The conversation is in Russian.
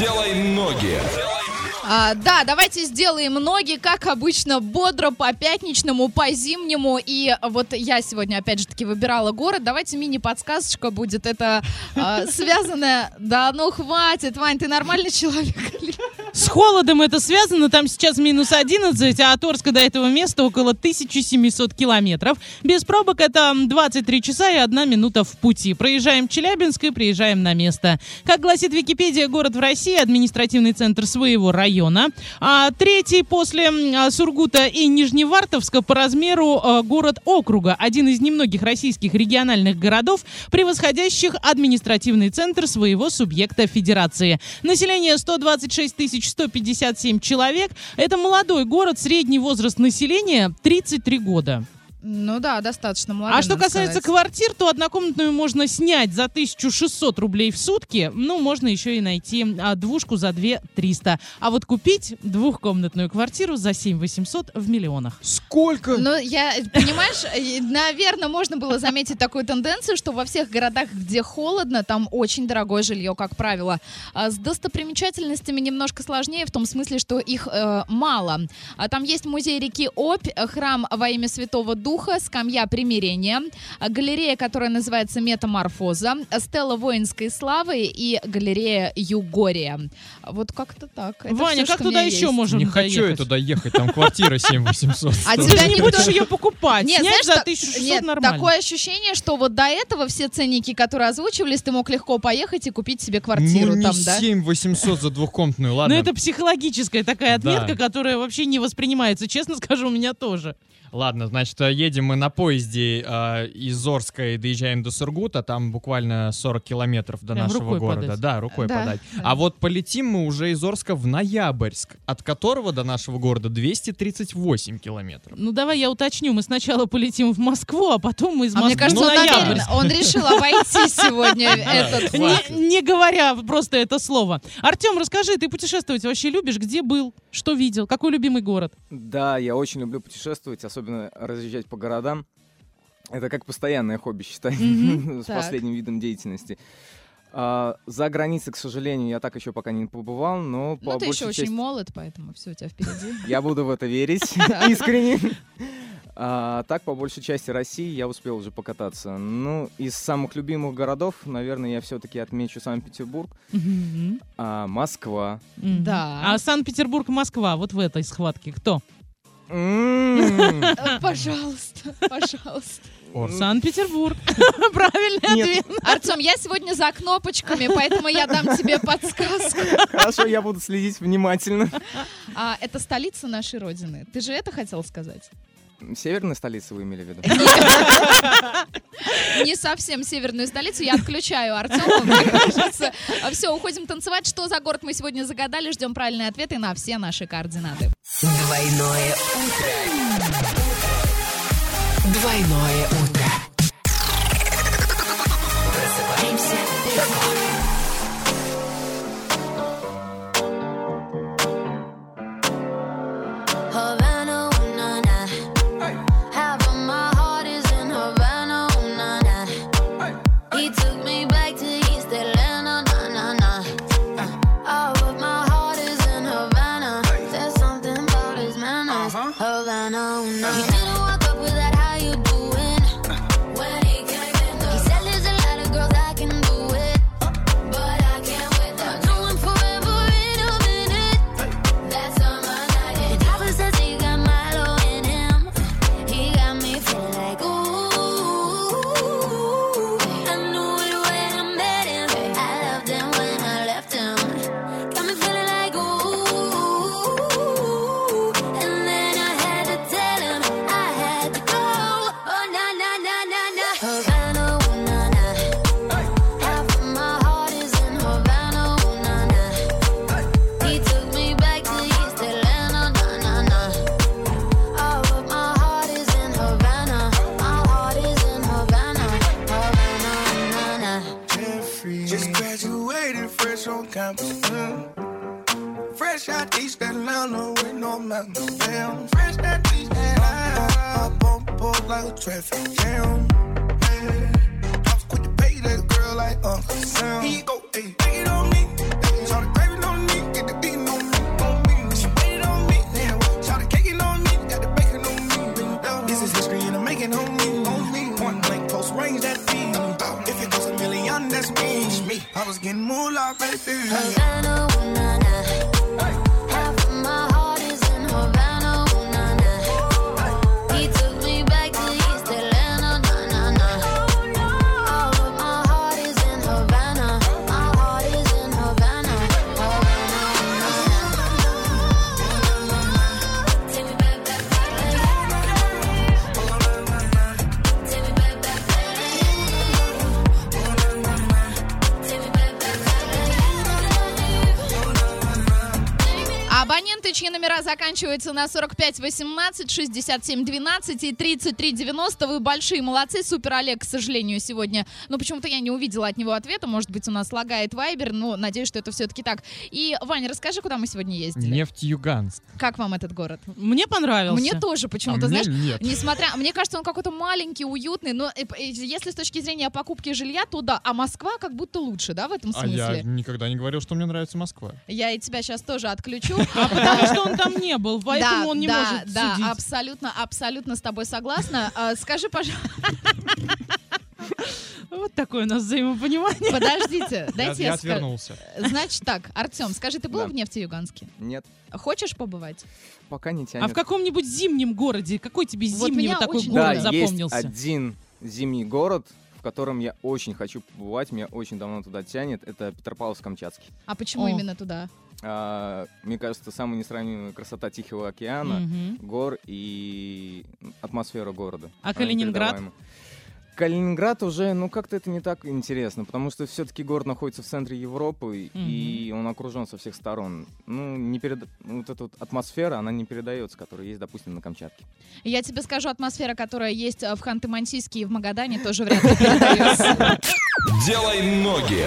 Сделай ноги. А, да, давайте сделаем ноги, как обычно, бодро, по пятничному, по зимнему. И вот я сегодня, опять же таки, выбирала город. Давайте мини-подсказочка будет. Это а, связанное... Да ну хватит, Вань, ты нормальный человек? С холодом это связано, там сейчас минус 11, а от до этого места около 1700 километров. Без пробок это 23 часа и 1 минута в пути. Проезжаем Челябинск и приезжаем на место. Как гласит Википедия, город в России, административный центр своего района. А третий после а, Сургута и Нижневартовска по размеру а, город округа. Один из немногих российских региональных городов, превосходящих административный центр своего субъекта федерации. Население 126 тысяч 157 человек. Это молодой город, средний возраст населения 33 года. Ну да, достаточно молодой. А что касается сказать. квартир, то однокомнатную можно снять за 1600 рублей в сутки. Ну, можно еще и найти а, двушку за 2 300. А вот купить двухкомнатную квартиру за 7 800 в миллионах. Сколько? Ну, я, понимаешь, наверное, можно было заметить такую тенденцию, что во всех городах, где холодно, там очень дорогое жилье, как правило. А с достопримечательностями немножко сложнее, в том смысле, что их э, мало. А там есть музей реки Обь, храм во имя Святого Духа, скамья примирения, а галерея, которая называется Метаморфоза, стела воинской славы и галерея Югория. Вот как-то так. Это Ваня, всё, как туда еще есть. можем Не хочу я доехать? туда ехать, там квартира 7800. А Ты тебя же не будешь ее покупать. Нет, Снять знаешь, за так- 1600 нет, нормально. такое ощущение, что вот до этого все ценники, которые озвучивались, ты мог легко поехать и купить себе квартиру ну не там, да? 7800 за двухкомнатную, Но ладно. это психологическая такая отметка, которая вообще не воспринимается. Честно скажу, у меня тоже. Ладно, значит, э, едем мы на поезде э, из Орска и доезжаем до Сургута, там буквально 40 километров до Прям нашего рукой города. подать. Да, рукой Да. подать. А вот полетим мы уже из Орска в Ноябрьск, от которого до нашего города 238 километров. Ну давай я уточню. Мы сначала полетим в Москву, а потом мы из А Москвы мне кажется, в он, он решил обойти сегодня этот не говоря просто это слово. Артем, расскажи, ты путешествовать вообще любишь? Где был? Что видел? Какой любимый город? Да, я очень люблю путешествовать, особенно разъезжать по городам. Это как постоянное хобби, считай, Мгм. с Так. последним видом деятельности. А, за границей, к сожалению, я так еще пока не побывал, но по Ну, ты еще большей очень части молод, поэтому все у тебя впереди. я буду в это верить искренне. А, так, по большей части России я успел уже покататься. Ну, из самых любимых городов, наверное, я все-таки отмечу Санкт-Петербург, а, Москва. Да. А Санкт-Петербург, Москва, вот в этой схватке кто? Пожалуйста, пожалуйста. Санкт-Петербург. Правильный ответ. Артем, я сегодня за кнопочками, поэтому я дам тебе подсказку. Хорошо, я буду следить внимательно. А, это столица нашей Родины. Ты же это хотел сказать? Северная столица вы имели в виду? Не совсем северную столицу. Я отключаю Артема, мне кажется. Все, уходим танцевать. Что за город мы сегодня загадали? Ждем правильные ответы на все наши координаты. Двойное утро. Двойное утро. no, no. You didn't walk up with that. Campus. mm. Fresh out East Atlanta with no mountains. Fresh out East Atlanta. Up on board like a traffic jam. I was quick to pay that girl like Uncle Sam. You go, ayy, that's me. me. I was getting moolah, baby. Havana, ooh. Hey. Номера заканчиваются на 45 18, 67 12 и 33 90, вы большие молодцы. Супер Олег, к сожалению, сегодня. Ну, почему-то я не увидела от него ответа. Может быть, у нас лагает Вайбер, но надеюсь, что это все-таки так. И, Ваня, расскажи, куда мы сегодня ездили. Нефтьюганск. Как вам этот город? Мне понравился. Мне тоже почему-то, А мне знаешь, нет. несмотря, мне кажется, он какой-то маленький, уютный, но э, э, если с точки зрения покупки жилья, то да, а Москва как будто лучше, да, в этом А я смысле? никогда не говорил, что мне нравится Москва. Я и тебя сейчас тоже отключу. Потому что он там не был, поэтому да, он не да, может да, судить. абсолютно, абсолютно с тобой согласна. А, Скажи, пожалуйста, Вот такое у нас взаимопонимание. подождите, дайте я я отвернулся. Значит так, Артем, скажи, ты был Да. в Нефтеюганске? Нет, Хочешь побывать? пока не А тянет. в каком-нибудь зимнем городе? Какой тебе Вот зимний вот такой очень- город Да, есть запомнился? один зимний город, в котором я очень хочу побывать, меня очень давно туда тянет, это Петропавловск-Камчатский. А почему О. именно туда? А, мне кажется, самая несравнимая красота Тихого океана, Мгм. гор и атмосфера города. А Калининград? Калининград уже, ну, как-то это не так интересно, потому что все-таки город находится в центре Европы, и он окружен со всех сторон. Ну, не перед... ну, вот эта вот атмосфера, она не передается, которая есть, допустим, на Камчатке. Я тебе скажу, атмосфера, которая есть в Ханты-Мансийске и в Магадане, тоже вряд ли передается. Делай ноги.